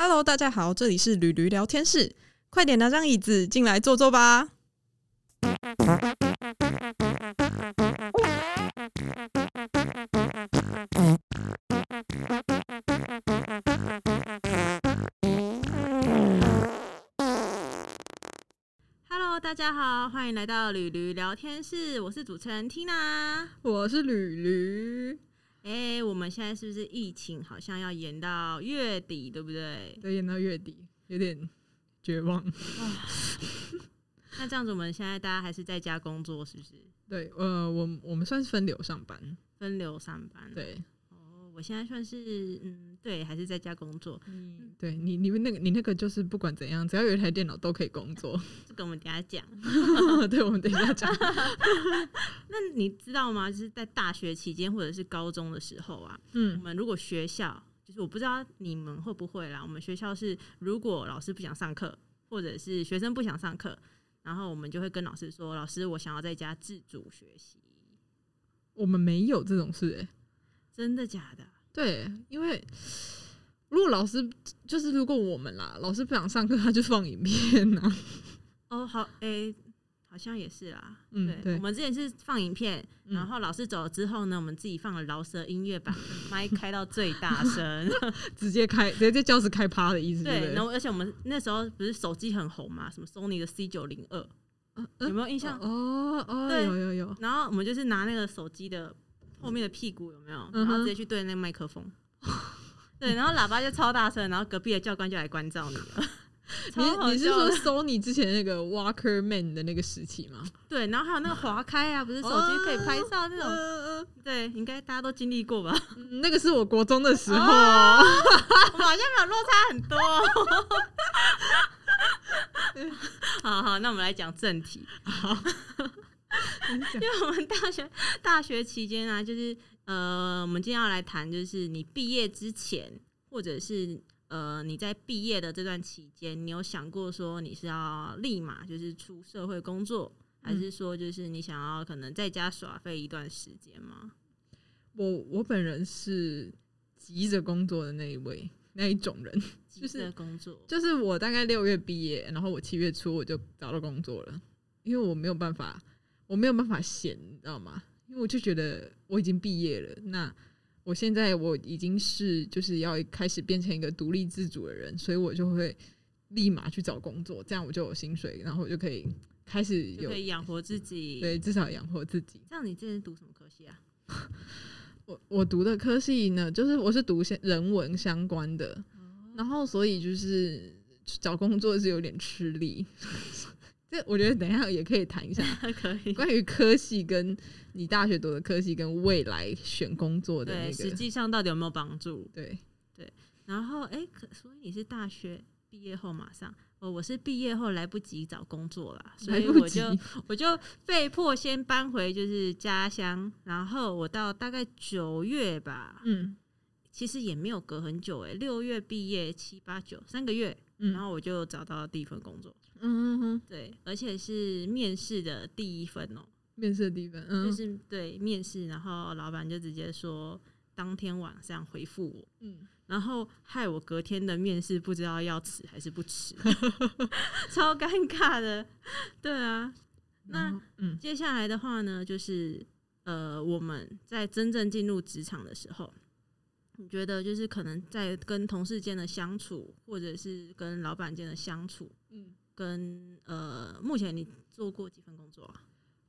Hello，大家好，这里是驴驴聊天室，快点拿张椅子进来坐坐吧。Hello，大家好，欢迎来到驴驴聊天室，我是主持人 Tina。我是驴驴，哎、我们现在是不是疫情好像要延到月底，对不对？对，延到月底，有点绝望。那这样子，我们现在大家还是在家工作，是不是？对，呃，我我们算是分流上班，分流上班。，对，哦，我现在算是嗯，对，还是在家工作。嗯对你你们那个你那个就是不管怎样，只要有一台电脑都可以工作。这个我们等一下讲。对，我们等一下讲。那你知道吗？就是在大学期间或者是高中的时候啊，嗯我嗯，们如果学校，就是我不知道你们会不会啦。我们学校是，如果老师不想上课，或者是学生不想上课，然后我们就会跟老师说：“老师，我想要在家自主学习。我们没有这种事、欸，”真的假的？对，因为如果老师就是如果我们啦，老师不想上课，他就放影片呐、哦，好，诶、好像也是啦。嗯对我们之前是放影片，嗯然后老师走了之后呢，我们自己放了饶舌音乐，把麦开到最大声。直接开，直接在教室开趴的意思，对？然后而且我们那时候不是手机很红嘛，什么 Sony 的 C 九零二，有没有印象？哦哦，对有有有，然后我们就是拿那个手机的后面的屁股有没有，然后直接去对那个麦克风，对，然后喇叭就超大声，然后隔壁的教官就来关照你了。你你是说 Sony 之前那个 Walker Man 的那个时期吗？对，然后还有那个滑开啊，不是手机可以拍照那种，嗯对，应该大家都经历过吧？嗯，那个是我国中的时候，哦 我好像没有落差很多。好好，那我们来讲正题。因为我们大学大学期间啊，就是呃，我们今天要来谈，就是你毕业之前，或者是呃你在毕业的这段期间，你有想过说你是要立马就是出社会工作，还是说就是你想要可能在家耍废一段时间吗？我我本人是急着工作的那一位那一种人，急着工作，就是我大概六月毕业，然后我七月初我就找到工作了，因为我没有办法，我没有办法闲，你知道吗？因为我就觉得我已经毕业了，那我现在我已经是就是要开始变成一个独立自主的人，所以我就会立马去找工作，这样我就有薪水，然后我就可以开始有可以养活自己。，对至少养活自己。像你之前读什么科系啊？我我读的科系呢，就是我是读些人文相关的，然后所以就是找工作是有点吃力。这我觉得等一下也可以谈一下 可以。关于科系跟你大学读的科系跟未来选工作的对，那个。实际上到底有没有帮助？对对，然后，哎、可所以你是大学毕业后马上，哦，我是毕业后来不及找工作啦，所以我就我就被迫先搬回就是家乡，然后我到大概九月吧，嗯其实也没有隔很久、哎，六月毕业，七八九三个月，嗯，然后我就找到第一份工作，嗯嗯嗯，对，而且是面试的第一份哦、面试的地方，嗯，就是对面试，然后老板就直接说当天晚上回复我。嗯，然后害我隔天的面试不知道要迟还是不迟，超尴尬的。对啊，那嗯。接下来的话呢，就是呃，我们在真正进入职场的时候，你觉得就是可能在跟同事间的相处，或者是跟老板间的相处，嗯，跟呃，目前你做过几份工作啊？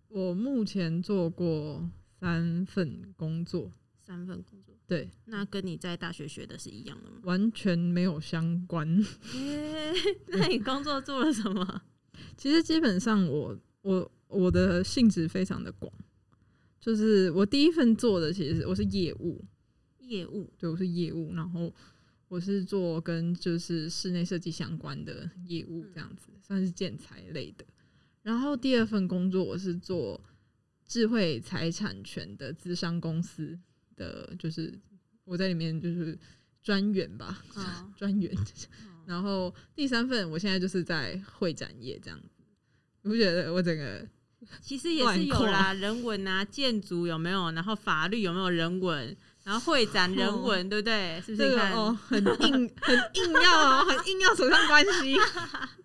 我目前做过三份工作，三份工作，对，那跟你在大学学的是一样的吗？完全没有相关。诶、那你工作做了什么？其实基本上我我我的性质非常的广，就是我第一份做的其实我是业务，业务对我是业务，然后我是做跟就是室内设计相关的业务，这样子、算是建材类的。然后第二份工作我是做智慧财产权的资商公司的，就是我在里面就是专员吧，哦专员。然后第三份我现在就是在会展业这样子，你不觉得我整个其实也是有啦，人文啊、建筑有没有？然后法律有没有人文？然然后会展人文，对不对？是不是？这个哦，很硬，很硬要哦，很硬要扯上关系。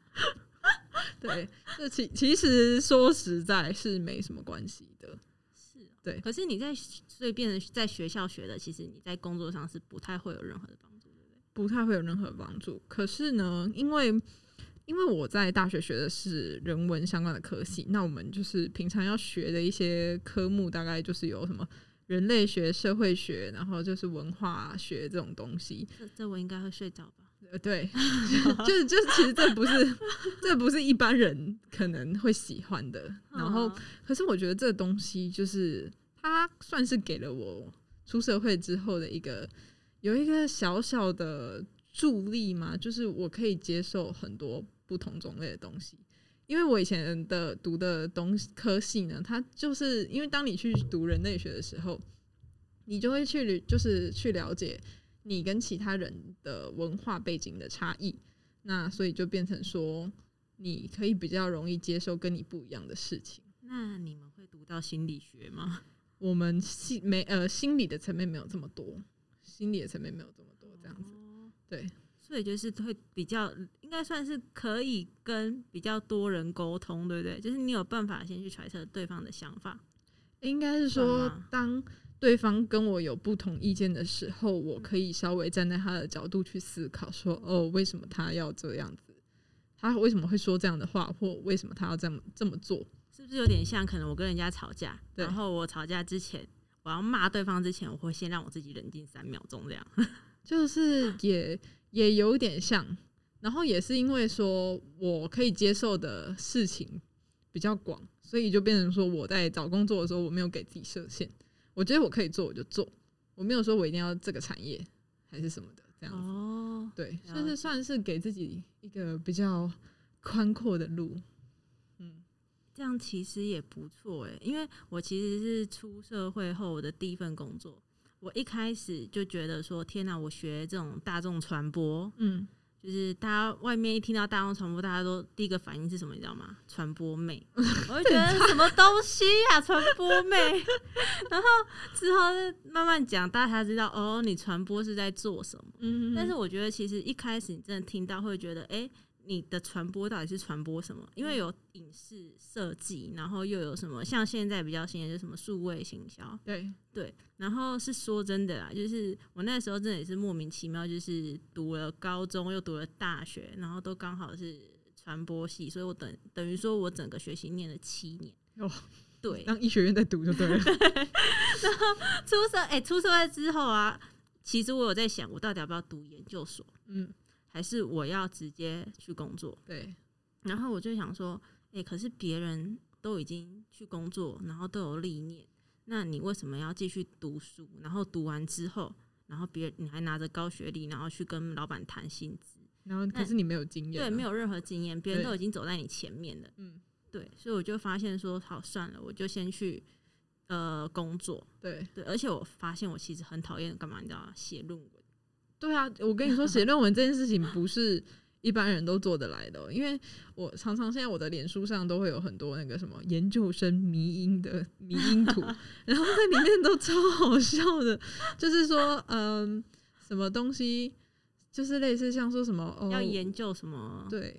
对，这其其实说实在是没什么关系的。是，对。可是你在所以变成在学校学的，其实你在工作上是不太会有任何的帮助，对不对？不太会有任何帮助。可是呢，因为因为我在大学学的是人文相关的科系，那我们就是平常要学的一些科目，大概就是有什么人类学、社会学，然后就是文化学这种东西。这这我应该会睡着吧？呃，对，就是就是，其实这不是这不是一般人可能会喜欢的。然后，可是我觉得这东西就是它算是给了我出社会之后的一个有一个小小的助力嘛，就是我可以接受很多不同种类的东西。因为我以前的读的东西科系呢，它就是因为当你去读人类学的时候，你就会去就是去了解。你跟其他人的文化背景的差异，那所以就变成说，你可以比较容易接受跟你不一样的事情。那你们会读到心理学吗？我们心没呃心理的层面没有这么多，心理的层面没有这么多这样子。对，所以就是会比较应该算是可以跟比较多人沟通，对不对？就是你有办法先去揣测对方的想法。应该是说当。对方跟我有不同意见的时候，我可以稍微站在他的角度去思考，说哦，为什么他要这样子？他为什么会说这样的话？或为什么他要这么这么做？是不是有点像可能我跟人家吵架，然后我吵架之前，我要骂对方之前，我会先让我自己冷静三秒钟，这样 就是也也有点像。然后也是因为说我可以接受的事情比较广，所以就变成说我在找工作的时候，我没有给自己设限。我觉得我可以做，我就做。我没有说我一定要这个产业还是什么的，这样子。哦，对，就是算是给自己一个比较宽阔的路。嗯，这样其实也不错诶，因为我其实是出社会后我的第一份工作，我一开始就觉得说，天哪，我学这种大众传播，嗯。就是大家外面一听到大众传播，大家都第一个反应是什么？你知道吗？传播妹，我就觉得什么东西呀，传播妹。然后之后慢慢讲，大家才知道哦，你传播是在做什么。嗯，但是我觉得其实一开始你真的听到会觉得，哎。你的传播到底是传播什么？因为有影视设计，然后又有什么像现在比较新的，就什么数位行销。对对，然后是说真的啦，就是我那时候真的也是莫名其妙，就是读了高中又读了大学，然后都刚好是传播系，所以我等等于说我整个学习念了七年。哦，对，当医学院在读就对了。然后出社哎，出社会之后啊，其实我有在想，我到底要不要读研究所？嗯。还是我要直接去工作？对。然后我就想说，哎，可是别人都已经去工作，然后都有历练，那你为什么要继续读书？然后读完之后，然后别你还拿着高学历，然后去跟老板谈薪资，然后可是你没有经验，对，没有任何经验，别人都已经走在你前面了。嗯，对。所以我就发现说，好算了，我就先去呃工作。对对，而且我发现我其实很讨厌干嘛？你知道写论文。对啊，我跟你说，写论文这件事情不是一般人都做得来的，因为我常常现在我的脸书上都会有很多那个什么研究生迷音的迷音图，然后在里面都超好笑的，就是说，嗯，什么东西，就是类似像说什么要研究什么，对，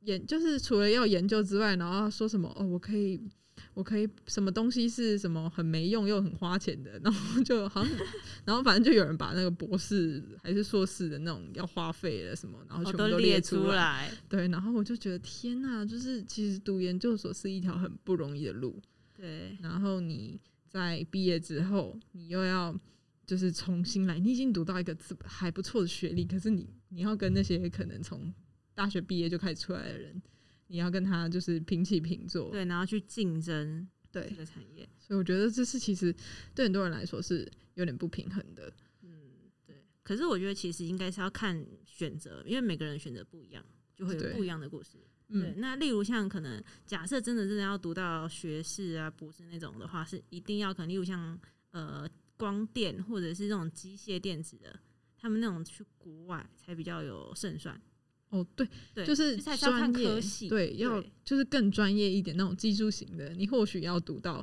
研就是除了要研究之外，然后说什么哦，我可以。我可以什么东西是什么很没用又很花钱的，然后就好像，然后反正就有人把那个博士还是硕士的那种要花费的什么，然后全部都列出来。对，然后我就觉得天哪，就是其实读研究所是一条很不容易的路。对，然后你在毕业之后，你又要就是重新来，你已经读到一个还不错的学历，可是你你要跟那些可能从大学毕业就开始出来的人。你要跟他就是平起平坐，对，然后去竞争对这个产业，所以我觉得这是其实对很多人来说是有点不平衡的。嗯，对。可是我觉得其实应该是要看选择，因为每个人选择不一样，就会有不一样的故事。对，那例如像可能假设真的真的要读到学士啊、博士那种的话，是一定要可能例如像呃光电或者是这种机械电子的，他们那种去国外才比较有胜算。哦，对，就是专业，对，要就是更专业一点那种技术型的，你或许要读到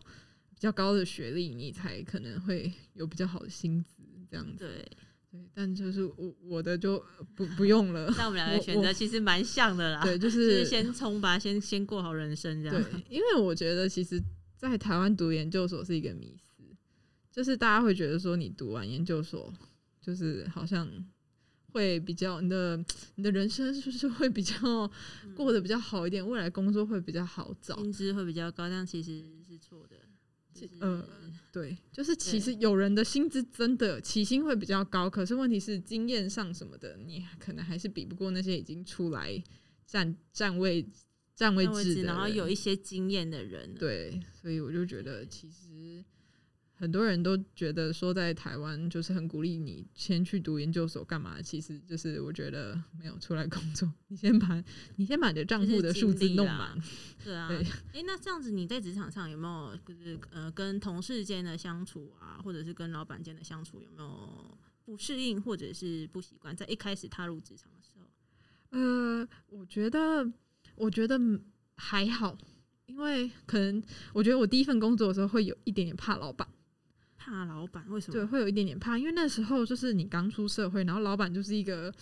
比较高的学历，你才可能会有比较好的薪资。这样子。对，对，但就是我我的就不不用了。那我们两个我选择其实蛮像的啦。对，就 就是是先冲吧，先先过好人生这样。对，因为我觉得其实，在台湾读研究所是一个迷思，就是大家会觉得说，你读完研究所，就是好像会比较你的你的人生是不是会比较嗯过得比较好一点，未来工作会比较好找。薪资会比较高，但其实是错的。就是呃对，就是其实有人的薪资真的起薪会比较高，可是问题是经验上什么的，你可能还是比不过那些已经出来站站位站位置，制，然后有一些经验的人，，对，所以我就觉得其实很多人都觉得说在台湾就是很鼓励你先去读研究所干嘛？其实就是我觉得没有出来工作，你先把你先把你的账户的数字弄满。对啊。对哎、那这样子你在职场上有没有就是呃跟同事间的相处啊，或者是跟老板间的相处有没有不适应或者是不习惯？在一开始踏入职场的时候，呃，我觉得我觉得还好，因为可能我觉得我第一份工作的时候会有一点点怕老板。怕老板为什么？对，会有一点点怕，因为那时候就是你刚出社会，然后老板就是一个、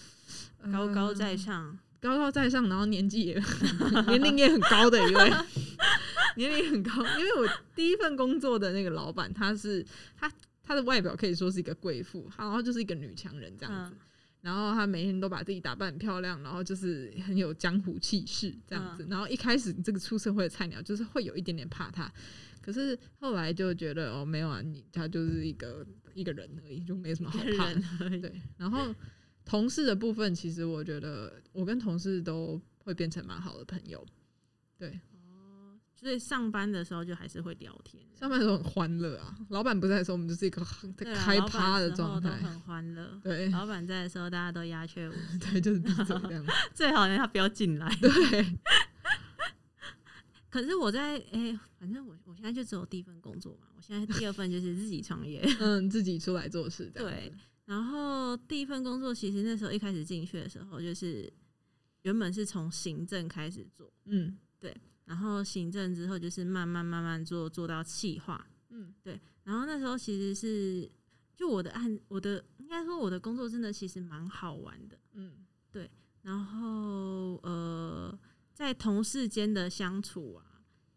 呃高高在上，高高在上，然后年纪也 年龄也很高的一位，年龄很高。因为我第一份工作的那个老板，他是他他的外表可以说是一个贵妇，然后就是一个女强人这样子。嗯然后他每天都把自己打扮很漂亮，然后就是很有江湖气势这样子。然后一开始这个出社会的菜鸟，就是会有一点点怕他，可是后来就觉得哦，没有啊，你他就是一个一个人而已，就没什么好一个怕的。对，然后同事的部分，其实我觉得我跟同事都会变成蛮好的朋友。对，哦，所以上班的时候就还是会聊天。上班的时候很欢乐啊，老板不在的时候，我们就是一个很开趴的状态。很欢乐。对老板在的时候，大家都鸦雀无声。对，就是闭嘴这样子。最好呢，他不要进来。对，可是我在哎、反正我我现在就只有第一份工作嘛，我现在第二份就是自己创业。嗯，自己出来做事这样对。，然后第一份工作其实那时候一开始进去的时候，就是原本是从行政开始做，嗯对然后行政之后就是慢慢慢慢做做到企划，嗯对，然后那时候其实是就我的案，我的应该说我的工作真的其实蛮好玩的，嗯对然后呃，在同事间的相处啊，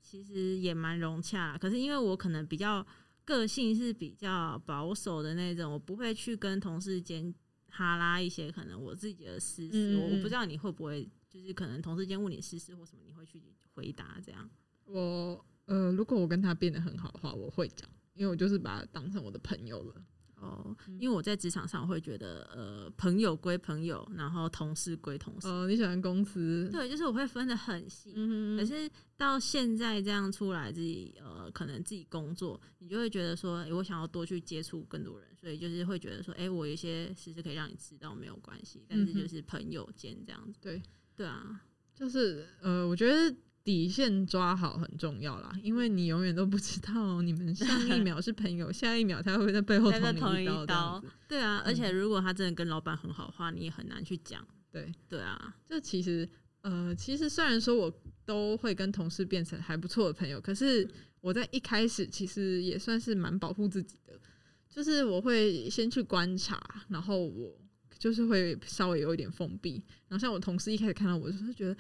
其实也蛮融洽啦。可是因为我可能比较个性是比较保守的那种，我不会去跟同事间哈拉一些可能我自己的私事。我我不知道你会不会，就是可能同事间问你私事或什么，你会去回答这样。我呃，如果我跟他变得很好的话，我会讲，因为我就是把他当成我的朋友了。哦，嗯因为我在职场上会觉得，呃，朋友归朋友，然后同事归同事。哦，你喜欢公司？对，就是我会分得很细。嗯哼，可是到现在这样出来，自己呃，可能自己工作，你就会觉得说，诶，我想要多去接触更多人，所以就是会觉得说，诶，我有一些事是可以让你知道，没有关系，但是就是朋友间这样子。对，对啊，就是呃，我觉得底线抓好很重要啦，因为你永远都不知道你们上一秒是朋友，下一秒他会不会在背后捅你刀这样刀。对啊，而且嗯如果他真的跟老板很好的话，你也很难去讲。对，对啊，就其实呃，其实虽然说我都会跟同事变成还不错的朋友，可是我在一开始其实也算是蛮保护自己的，就是我会先去观察，然后我就是会稍微有一点封闭。然后像我同事一开始看到我，就是觉得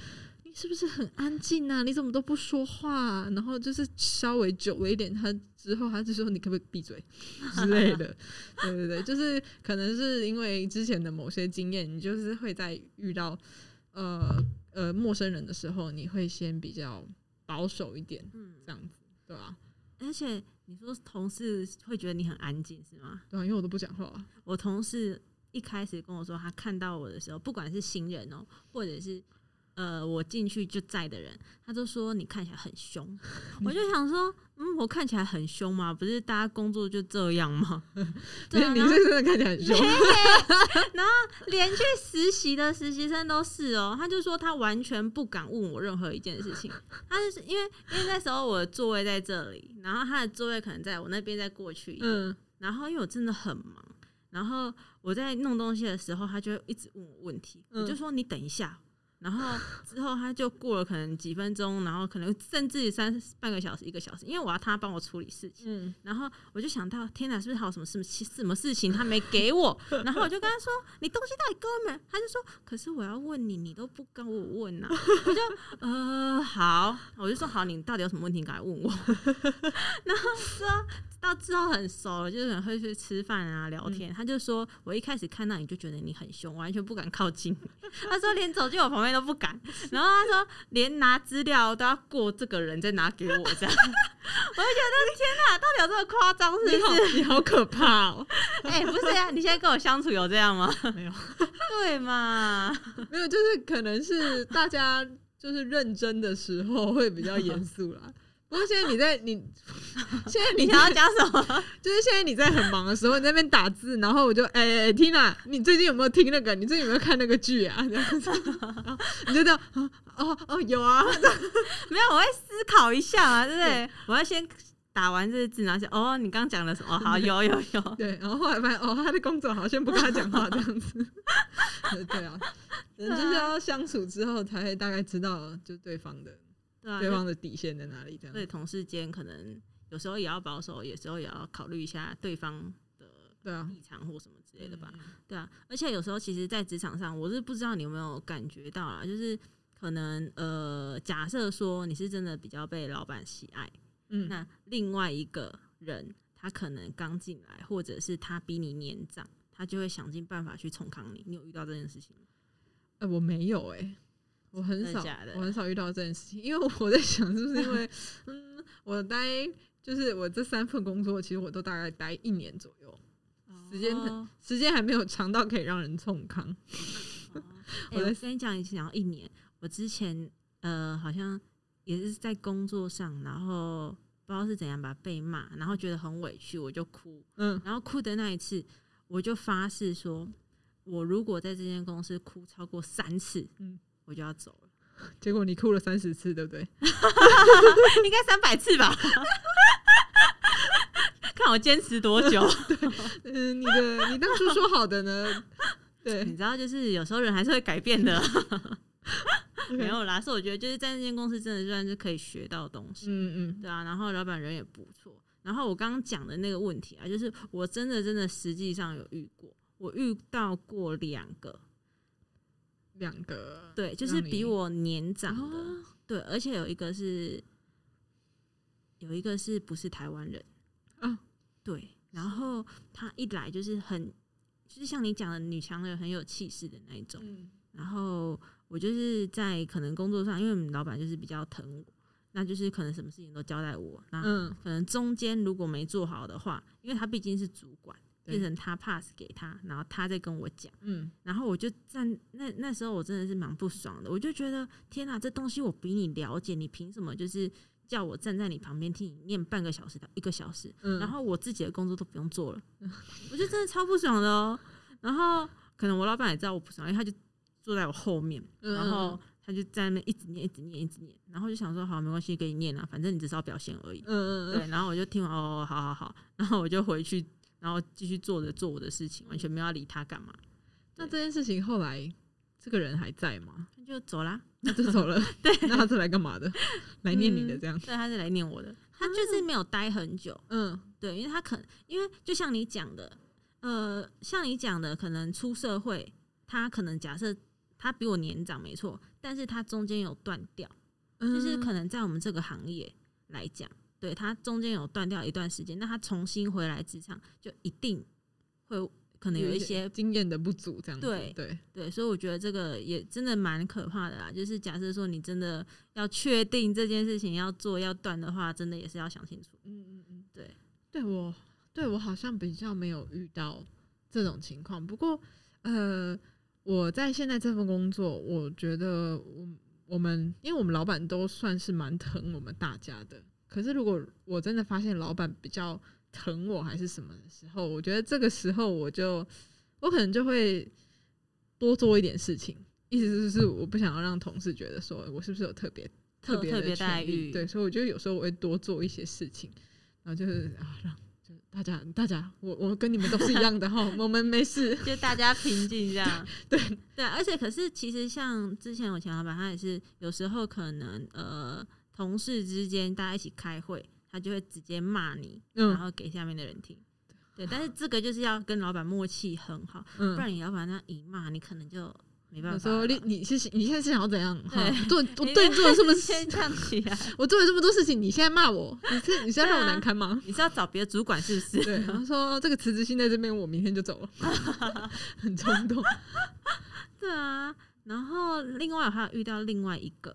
你是不是很安静啊？你怎么都不说话啊、然后就是稍微久了一点，他之后他就说你可不可以闭嘴 之类的。对对对，就是可能是因为之前的某些经验，你就是会在遇到呃呃陌生人的时候，你会先比较保守一点，嗯，这样子，对吧、而且你说同事会觉得你很安静是吗？对啊，因为我都不讲话、我同事一开始跟我说，他看到我的时候，不管是新人哦、或者是呃我进去就在的人，他就说你看起来很凶。我就想说，嗯，我看起来很凶吗？不是大家工作就这样吗？对啊，你真的看起来很凶，然后连去实习的实习生都是哦、他就说他完全不敢问我任何一件事情。他就是因为因为那时候我的座位在这里，然后他的座位可能在我那边再过去一点，嗯，然后因为我真的很忙，然后我在弄东西的时候，他就一直问我问题，嗯我就说你等一下，然后 之后他就过了可能几分钟，然后可能甚至三半个小时、一个小时，因为我要他帮我处理事情。嗯，然后我就想到，天哪，是不是还有什么事什么事情他没给我？然后我就跟他说：“你东西到底给我没？”他就说：“可是我要问你，你都不跟我问呐、我就呃好，我就说好，你到底有什么问题赶快问我。然后说到之后很熟了，就是很会去吃饭啊聊天。他就说我一开始看到你就觉得你很凶，完全不敢靠近。他说连走进我旁边都不敢。然后他说连拿资料都要过这个人再拿给我这样。我就觉得天哪，到底有这么夸张是不是？，你好可怕哦！哎、不是呀、你现在跟我相处有这样吗？没有，对嘛？没有，就是可能是大家就是认真的时候会比较严肃啦。不过现在你在你，现在你你想要讲什么？就是现在你在很忙的时候，你在那边打字，然后我就哎哎、哎 Tina，你最近有没有听那个？你最近有没有看那个剧啊？这样子，你就这样啊哦哦有啊，没有，我会思考一下啊，对不对？我要先打完这个字，然后想哦，你刚刚讲了什么？好，有有有。对，然后后来发现哦，他的工作好，像不跟他讲话这样子。对对啊，人就是要相处之后才会大概知道就对方的对啊，对方的底线在哪里这样所。以同事间可能有时候也要保守，有时候也要考虑一下对方的立场或什么之类的吧。嗯对啊，而且有时候其实，在职场上，我是不知道你有没有感觉到啊，就是可能呃，假设说你是真的比较被老板喜爱，嗯，那另外一个人他可能刚进来，或者是他比你年长，他就会想尽办法去冲康你。你有遇到这件事情吗？呃，我没有哎、我很少我很少遇到这件事情，因为我 在想是不是因为，嗯，我待就是我这三份工作，其实我都大概待一年左右，时间哦时间还没有长到可以让人冲康。哎、我在我跟你讲，你讲到一年，我之前呃好像也是在工作上，然后不知道是怎样吧，被骂，然后觉得很委屈，我就哭，嗯，然后哭的那一次，我就发誓说，我如果在这间公司哭超过三次，嗯我就要走了，结果你哭了三十次，对不对？应该三百次吧。看我坚持多久，嗯，你的你当初说好的呢？对你知道，就是有时候人还是会改变的。没有啦，是我觉得就是在那间公司真的算是可以学到东西。嗯嗯对啊，然后老板人也不错。然后我刚刚讲的那个问题啊，就是我真的真的实际上有遇过，我遇到过两个，两个对，就是比我年长的，哦对，而且有一个是有一个是不是台湾人啊？对，然后他一来就是很，就是像你讲的女强人很有气势的那一种。嗯然后我就是在可能工作上，因为我们老板就是比较疼我，那就是可能什么事情都交代我，那嗯可能中间如果没做好的话，因为他毕竟是主管，对变成他 pass 给他，然后他再跟我讲，嗯。然后我就站那那时候我真的是蛮不爽的，我就觉得天哪，这东西我比你了解，你凭什么就是叫我站在你旁边听你念半个小时到一个小时，嗯，然后我自己的工作都不用做了，我就真的超不爽的哦。然后可能我老板也知道我不爽，因为他就坐在我后面，嗯然后他就在那边一直念、一直念、一直念，然后就想说好，没关系，给你念啊，反正你只是要表现而已。嗯嗯嗯。对，然后我就听完哦，好好好，然后我就回去，然后继续做着做我的事情，完全没有要理他干嘛，那这件事情后来这个人还在吗？他就走啦。那就走了。对，那他是来干嘛的？来念你的这样。对，他是来念我的，他就是没有待很久，嗯对，因为他可因为就像你讲的，呃，像你讲的，可能出社会，他可能假设他比我年长没错，但是他中间有断掉，嗯，就是可能在我们这个行业来讲，对他中间有断掉一段时间，那他重新回来职场，就一定会可能有一些经验的不足，这样子。对对，对，所以我觉得这个也真的蛮可怕的啦。就是假设说你真的要确定这件事情要做要断的话，真的也是要想清楚。嗯嗯嗯，对，对我对我好像比较没有遇到这种情况。不过，呃，我在现在这份工作，我觉得我我们因为我们老板都算是蛮疼我们大家的。可是如果我真的发现老板比较疼我还是什么的时候，我觉得这个时候我就我可能就会多做一点事情。意思就是我不想要让同事觉得说我是不是有特别特别的待遇对，所以我觉得有时候我会多做一些事情，然后就是啊让就大家大家，我我跟你们都是一样的哈，我们没事。就大家平静这样。对对，而且可是其实像之前我前老板，他也是有时候可能呃同事之间大家一起开会，他就会直接骂你，然嗯后给下面的人听。对，但是这个就是要跟老板默契很好，不嗯，然你老板那一骂，你可能就没办法了。时候你你是你现在是想要怎样？哈对做我对你做了这么先唱起来，我做了这么多事情，你现在骂我，你是你是要让我难堪吗？你是要找别的主管是不是？对，然后说这个辞职信在这边，我明天就走了，很冲动。对啊，然后另外我还有遇到另外一个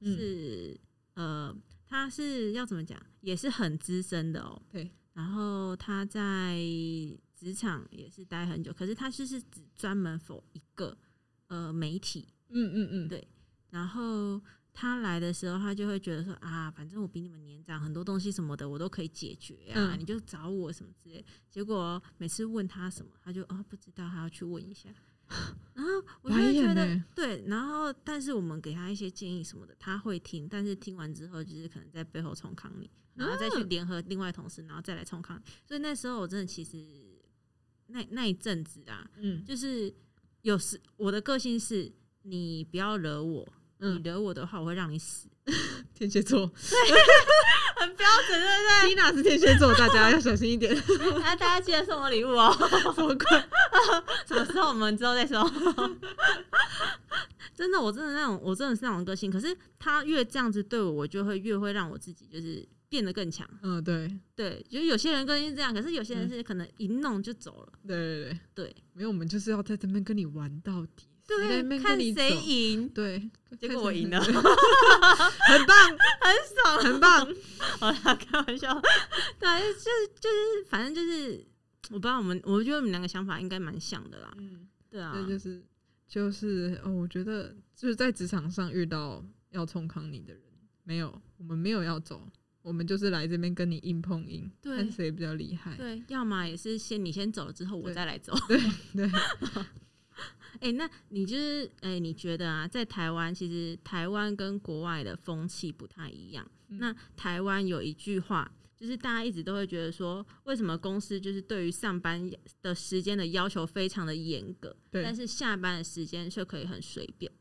嗯是、呃，他是要怎么讲，也是很资深的哦。对，然后他在职场也是待很久，可是他就是只专门否一个呃媒体，嗯嗯嗯，对然后。他来的时候，他就会觉得说啊，反正我比你们年长，很多东西什么的我都可以解决啊，嗯你就找我什么之类。结果每次问他什么，他就哦不知道，还要去问一下。然后我就会觉得？对，然后但是我们给他一些建议什么的，他会听，但是听完之后就是可能在背后冲康你，然后再去嗯。联合另外同事，然后再来冲康你。所以那时候我真的其实那那一阵子啊，嗯。就是有时我的个性是你不要惹我，你嗯，惹我的话我会让你死，天蝎座。很 标准，对，Tina 是天蝎座，大家要小心一点。不 对？那大家记得送我礼物哦，什么鬼？什么时候我们之后再说。真的，我真的那种，我真的是那种个性。可是他越这样子对我，我就会越会让我自己就是变得更强。嗯，对对，就是有些人个性是这样，可是有些人是可能一弄就走了。对对对，对没有，我们就是要在这边跟你玩到底，对，看谁赢，对，结果我赢了，很棒很，爽。很棒。好啦，开玩笑。对啊，就是就是，反正就是，我不知道我们，我觉得我们两个想法应该蛮像的啦。嗯，对啊，这就是就是哦，我觉得就是在职场上遇到要冲康你的人，没有，我们没有要走，我们就是来这边跟你硬碰硬，对看谁比较厉害。对，要么也是先你先走了之后，我再来走。对对，哎、那你就是哎、你觉得啊，在台湾其实台湾跟国外的风气不太一样。嗯那台湾有一句话，就是大家一直都会觉得说，为什么公司就是对于上班的时间的要求非常的严格，但是下班的时间却可以很随便，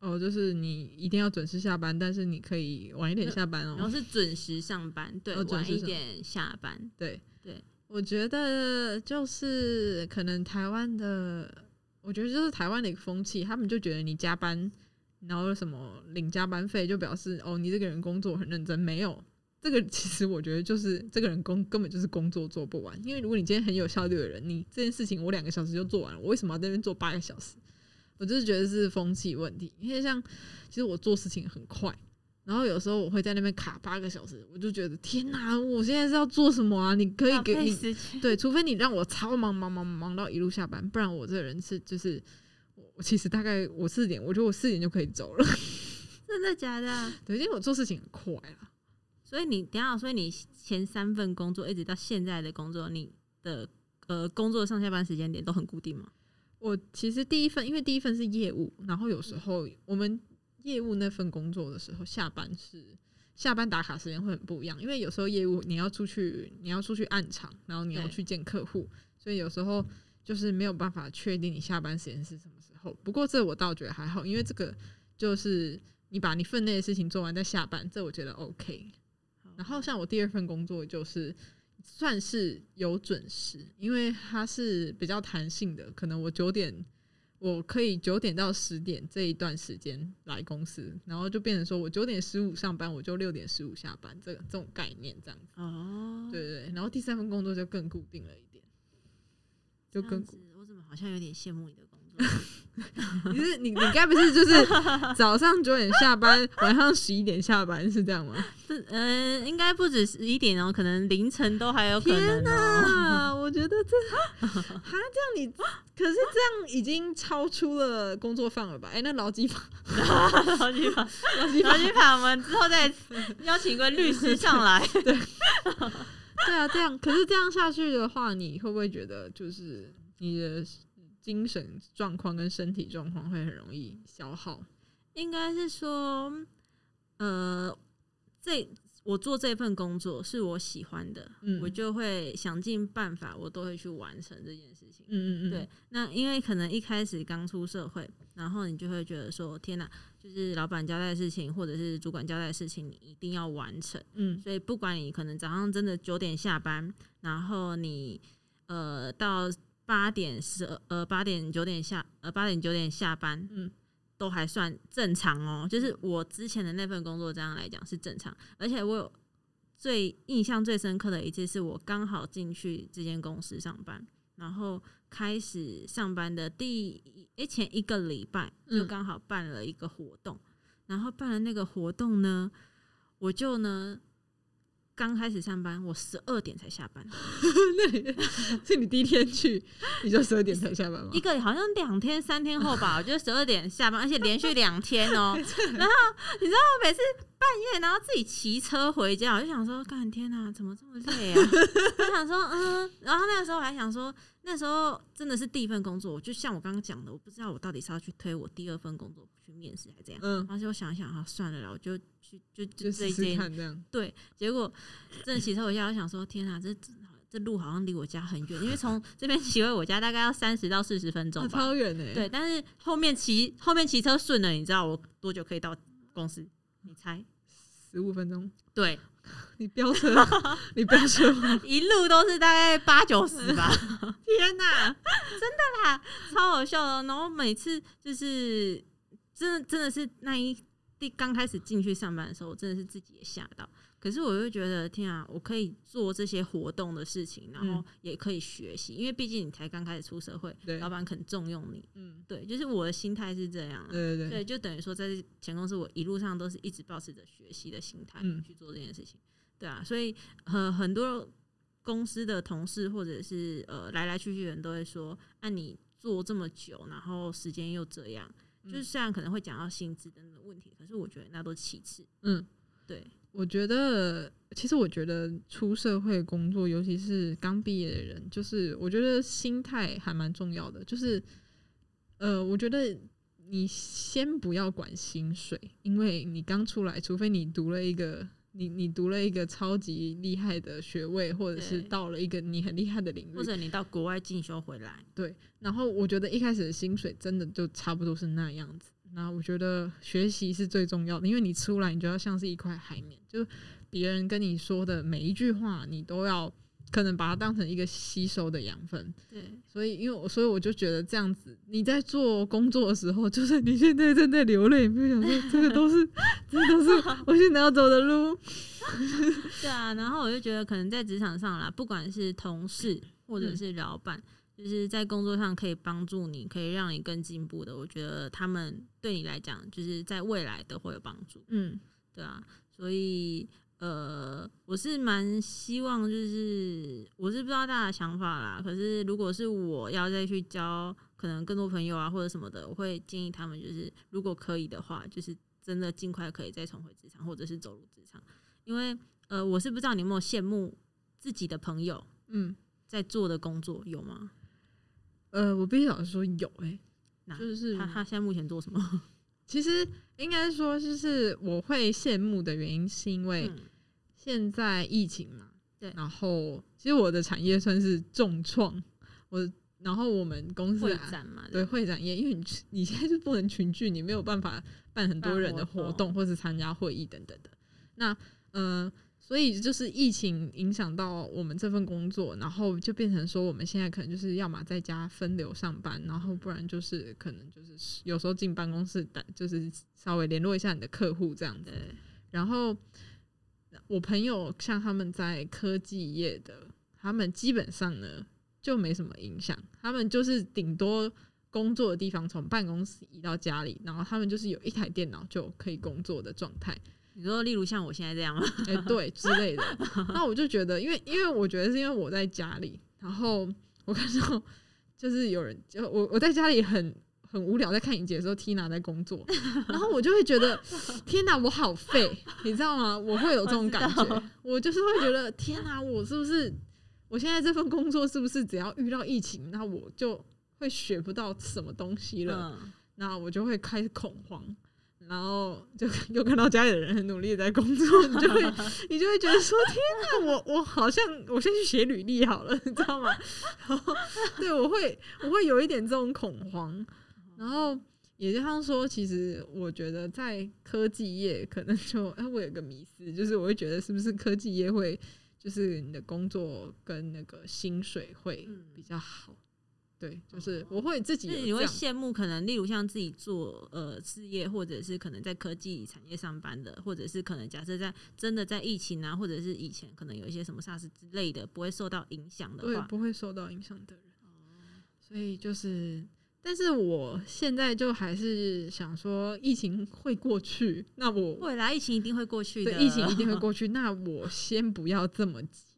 哦，就是你一定要准时下班，但是你可以晚一点下班哦。然后是准时上班，对，晚一点下班，对对，我觉得就是可能台湾的，我觉得就是台湾的一个风气，他们就觉得你加班，然后什么领加班费，就表示哦你这个人工作很认真。没有，这个其实我觉得就是这个人工根本就是工作做不完。因为如果你今天很有效率的人，你这件事情我两个小时就做完了，我为什么要在那边做八个小时？我就是觉得是风气问题。因为像其实我做事情很快。然后有时候我会在那边卡八个小时，我就觉得天哪！我现在是要做什么啊？你可以给你对，除非你让我超忙忙忙忙到一路下班，不然我这个人是就是我我其实大概我四点，我觉得我四点就可以走了。真的假的？对，因为我做事情很快啊。所以你等下，所以你前三份工作一直到现在的工作，你的呃工作上下班时间点都很固定吗？我其实第一份，因为第一份是业务，然后有时候我们业务那份工作的时候，下班是下班打卡时间会很不一样，因为有时候业务你要出去，你要出去暗场，然后你要去见客户，所以有时候就是没有办法确定你下班时间是什么时候。不过这我倒觉得还好，因为这个就是你把你分内的事情做完再下班，这我觉得 OK。然后像我第二份工作就是算是有准时，因为它是比较弹性的，可能我九点我可以九点到十点这一段时间来公司，然后就变成说我九点十五上班，我就六点十五下班，这个这种概念这样子。哦，对对对，然后第三份工作就更固定了一点，就更我怎么好像有点羡慕你的？你是你你该不是就是早上九点下班，晚上十一点下班是这样吗？这呃，应该不止十一点哦，可能凌晨都还有可能哦。啊，我觉得这哈这样你，可是这样已经超出了工作范围吧？哎、那劳基法，劳基法，劳基法劳基法，我们之后再邀请一个律师上来。对对啊，这样可是这样下去的话，你会不会觉得就是你的精神状况跟身体状况会很容易消耗？应该是说，呃，这我做这份工作是我喜欢的，嗯我就会想尽办法，我都会去完成这件事情。嗯嗯嗯，对，那因为可能一开始刚出社会，然后你就会觉得说，天哪，就是老板交代的事情，或者是主管交代的事情，你一定要完成。嗯所以不管你可能早上真的九点下班，然后你呃到八点十呃八点九点下呃八点九点下班，嗯都还算正常哦。就是我之前的那份工作这样来讲是正常，而且我有最印象最深刻的一次是我刚好进去这间公司上班，然后开始上班的第诶前一个礼拜就嗯刚好办了一个活动，然后办了那个活动呢，我就呢。刚开始上班，我十二点才下班，那你 是你第一天去，你就十二点才下班吗一？个好像两天三天后吧，我就十二点下班，而且连续两天哦、然后你知道我每次半夜然后自己骑车回家，我就想说，干天哪，怎么这么累啊？我想说，嗯，然后那个时候我还想说，那时候真的是第一份工作，我就像我刚刚讲的，我不知道我到底是要去推我第二份工作去面试还是怎样。嗯，然后就想一想，啊，算了啦，我就去就就就试试这一间看这样。对，结果真的骑车回家，我想说，天啊，这这这路好像离我家很远，因为从这边骑回我家大概要三十到四十分钟。超远呢。对，但是后面骑后面骑车顺了，你知道我多久可以到公司？你猜？十五分钟。对，你飙车，你飙车？一路都是大概八九十吧。天哪，真的啦，超好笑的。然后每次就是真的真的是那一第刚开始进去上班的时候，我真的是自己也吓到。可是我就觉得天啊，我可以做这些活动的事情，然后嗯也可以学习，因为毕竟你才刚开始出社会，老板肯重用你。嗯，对，就是我的心态是这样啊。对对对，对，就等于说在前公司，我一路上都是一直保持着学习的心态嗯去做这件事情。对啊，所以很很多公司的同事或者是呃来来去去的人都会说，按、你做这么久，然后时间又这样，就是嗯虽然可能会讲到薪资等等问题，可是我觉得那都其次。嗯，对，我觉得，其实我觉得出社会工作，尤其是刚毕业的人，就是我觉得心态还蛮重要的。就是，呃，我觉得你先不要管薪水，因为你刚出来，除非你读了一个你你读了一个超级厉害的学位，或者是到了一个你很厉害的领域，或者你到国外进修回来，对，然后我觉得一开始的薪水真的就差不多是那样子。那我觉得学习是最重要的，因为你出来，你就要像是一块海绵，就别人跟你说的每一句话，你都要可能把它当成一个吸收的养分。对，所以，因为我所以我就觉得这样子，你在做工作的时候，就是你现在正在流泪，你不想说这个都是，这都是我现在要走的路。对啊，然后我就觉得可能在职场上啦，不管是同事或者嗯是老板，就是在工作上可以帮助你，可以让你更进步的，我觉得他们对你来讲，就是在未来都会有帮助。嗯对啊，所以呃，我是蛮希望，就是我是不知道大家的想法啦。可是如果是我要再去交可能更多朋友啊或者什么的，我会建议他们，就是如果可以的话，就是真的尽快可以再重回职场，或者是走入职场。因为呃，我是不知道你有没有羡慕自己的朋友嗯，在做的工作，有吗？呃，我必须老实说有诶、那就是他他现在目前做什么？其实应该说，就是我会羡慕的原因，是因为嗯现在疫情嘛，对然后其实我的产业算是重创，我然后我们公司会啊展嘛？对不会展业，因为你你现在是不能群聚，你没有办法办很多人的活动或是参加会议等等的。那呃，所以就是疫情影响到我们这份工作，然后就变成说我们现在可能就是要么在家分流上班，然后不然就是可能就是有时候进办公室打，就是稍微联络一下你的客户这样子。然后我朋友像他们在科技业的，他们基本上呢就没什么影响，他们就是顶多工作的地方从办公室移到家里，然后他们就是有一台电脑就可以工作的状态，你说例如像我现在这样吗？哎、对之类的。那我就觉得，因为因为我觉得是因为我在家里，然后我看到就是有人，就我我在家里很。很无聊，在看影集的时候，Tina 在工作，然后我就会觉得，天哪，我好废，你知道吗？我会有这种感觉，我就是会觉得，天哪，我是不是我现在这份工作是不是只要遇到疫情，那我就会学不到什么东西了？嗯，那我就会开始恐慌。然后就 又看到家里的人很努力的在工作，你就会 你就会觉得说天哪，我我好像我先去写履历好了，你知道吗？然后对我会我会有一点这种恐慌，然后也就像说，其实我觉得在科技业可能就哎，我有个迷思，就是我会觉得是不是科技业会就是你的工作跟那个薪水会比较好。对，就是我会自己，你会羡慕可能，例如像自己做呃事业，或者是可能在科技产业上班的，或者是可能假设在真的在疫情啊，或者是以前可能有一些什么 SARS 之类的，不会受到影响的话，不会受到影响的人。所以就是，但是我现在就还是想说，疫情会过去，那我未来疫情一定会过去的，疫情一定会过去，那我先不要这么急。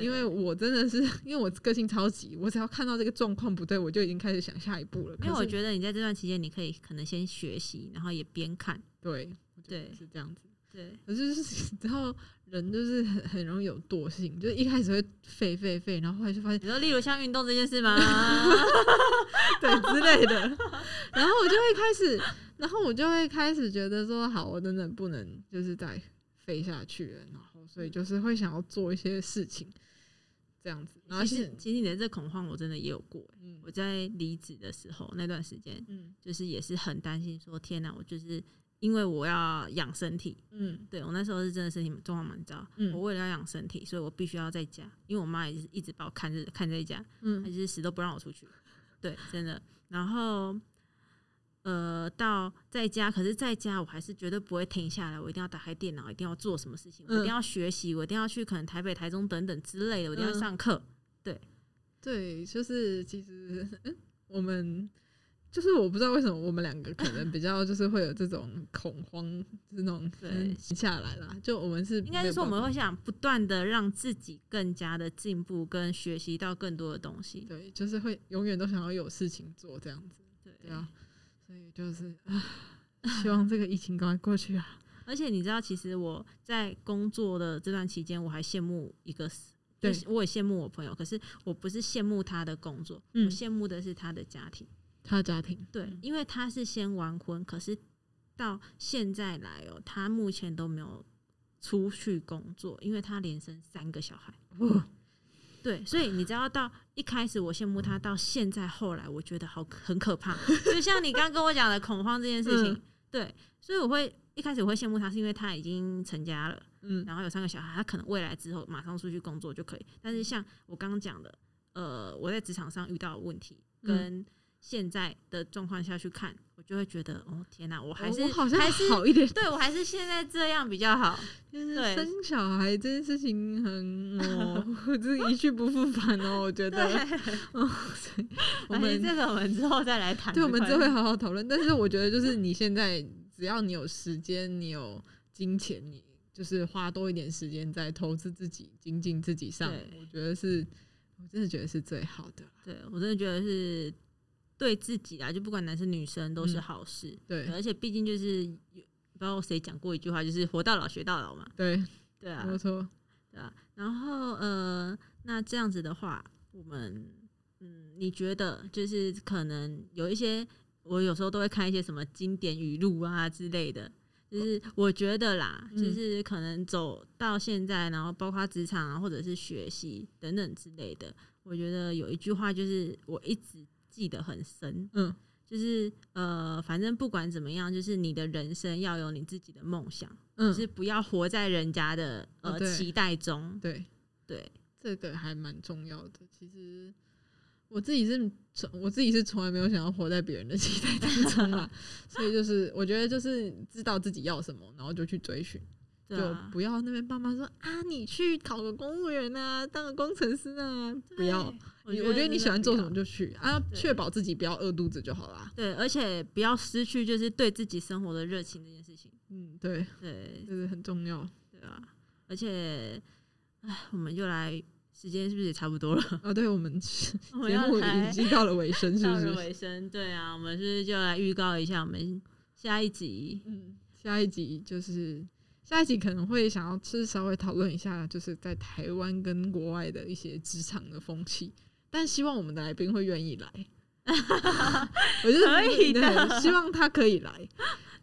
因为我真的是，因为我个性超级，我只要看到这个状况不对，我就已经开始想下一步了。因为我觉得你在这段期间，你可以可能先学习，然后也边看。对对，是这样子。对，可是 然后人就是很很容易有惰性，就是一开始会废废废，然后后来就发现，你说例如像运动这件事吗？对之类的，然后我就会开始，然后我就会开始觉得说，好，我真的不能就是再废下去了，然后所以就是会想要做一些事情。这样子，然后其实其实你的这恐慌我真的也有过。嗯，我在离职的时候那段时间，嗯，就是也是很担心，说天哪，我就是因为我要养身体，嗯，对我那时候是真的身体状况蛮糟，嗯，我为了要养身体，所以我必须要在家，因为我妈也是一直把我看着看在家，嗯，她就是死都不让我出去，对，真的，然后。呃，到在家，可是在家我还是绝对不会停下来，我一定要打开电脑，一定要做什么事情，我一定要学习，我一定要去可能台北、台中等等之类的，我一定要上课。对，对，就是其实我们就是我不知道为什么我们两个可能比较就是会有这种恐慌，这种对下来啦。就我们是应该是说我们会想不断的让自己更加的进步，跟学习到更多的东西。对，就是会永远都想要有事情做这样子。对啊。所以就是 希望这个疫情赶快过去啊！而且你知道，其实我在工作的这段期间，我还羡慕一个，对，我也羡慕我朋友。可是我不是羡慕他的工作，我羡慕的是他的家庭。他的家庭，对，因为他是先完婚，可是到现在来哦，他目前都没有出去工作，因为他连生三个小孩。对，所以你知道，到一开始我羡慕他，到现在后来我觉得好很可怕。就像你刚刚跟我讲的恐慌这件事情，对，所以我会一开始我会羡慕他，是因为他已经成家了，嗯，然后有三个小孩，他可能未来之后马上出去工作就可以。但是像我刚刚讲的，呃，我在职场上遇到的问题跟。现在的状况下去看，我就会觉得，哦天哪，我还是还是好一点，对我还是现在这样比较好。就是生小孩这件事情很哦，这一去不复返哦，我觉 得。哦，我们这个我们之后再来谈，对，我们之后会 好好讨论。但是我觉得，就是你现在只要你有时间，你有金钱，你就是花多一点时间在投资自己、精进自己上，我觉得是，我真的觉得是最好的。对我真的觉得是。对自己啊，就不管男生女生都是好事。对，而且毕竟就是不知道谁讲过一句话，就是活到老学到老嘛。对，对啊，没错。对啊，然后呃，那这样子的话，我们嗯，你觉得就是可能有一些，我有时候都会看一些什么经典语录啊之类的，就是我觉得啦，就是可能走到现在，然后包括职场啊，或者是学习等等之类的，我觉得有一句话就是我一直。记得很深，嗯，就是呃，反正不管怎么样，就是你的人生要有你自己的梦想，嗯，就是不要活在人家的呃期待中，对对，这个还蛮重要的。其实我自己是从我自己是从来没有想要活在别人的期待当中啦，所以就是我觉得就是知道自己要什么，然后就去追寻。就不要那边爸妈说啊，你去考个公务员啊，当个工程师啊，不要。我觉得你喜欢做什么就去啊，确保自己不要饿肚子就好啦。对，而且不要失去就是对自己生活的热情这件事情。嗯，对对，这是很重要。对啊，而且，哎，我们就来，时间是不是也差不多了？啊，对，我们节目已经到了尾声，是不是？尾声，对啊，我们是就来预告一下我们下一集。嗯，下一集就是。下一集可能会想要是稍微讨论一下，就是在台湾跟国外的一些职场的风气，但希望我们的来宾会愿意来，我觉得可以的，希望他可以来。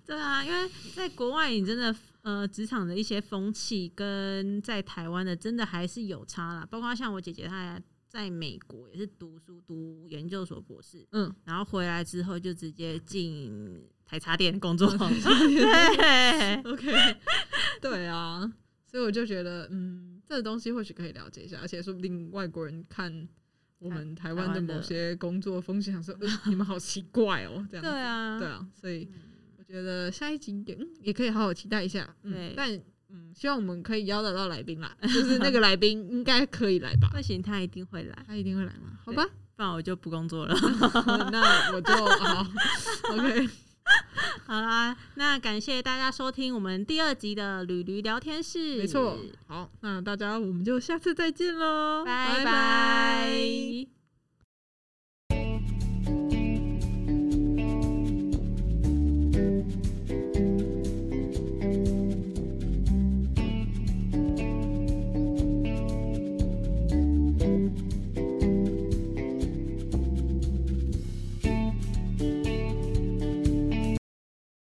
对啊，因为在国外，你真的呃，职场的一些风气跟在台湾的真的还是有差啦。包括像我姐姐，她在美国也是读书读研究所博士，嗯，然后回来之后就直接进台茶店工作。对，OK，对啊，所以我就觉得，嗯，这个东西或许可以了解一下，而且说不定外国人看我们台湾的某些工作风险，想说，呃，你们好奇怪哦，这样。对啊，对啊，所以我觉得下一集也也可以好好期待一下。嗯，但嗯，希望我们可以邀得到来宾啦，就是那个来宾应该可以来吧？不行，他一定会来，他一定会来嘛？好吧，不然我就不工作了。那我就好，OK。好啦，那感谢大家收听我们第二集的驴驴聊天室。没错，好，那大家我们就下次再见喽，拜拜。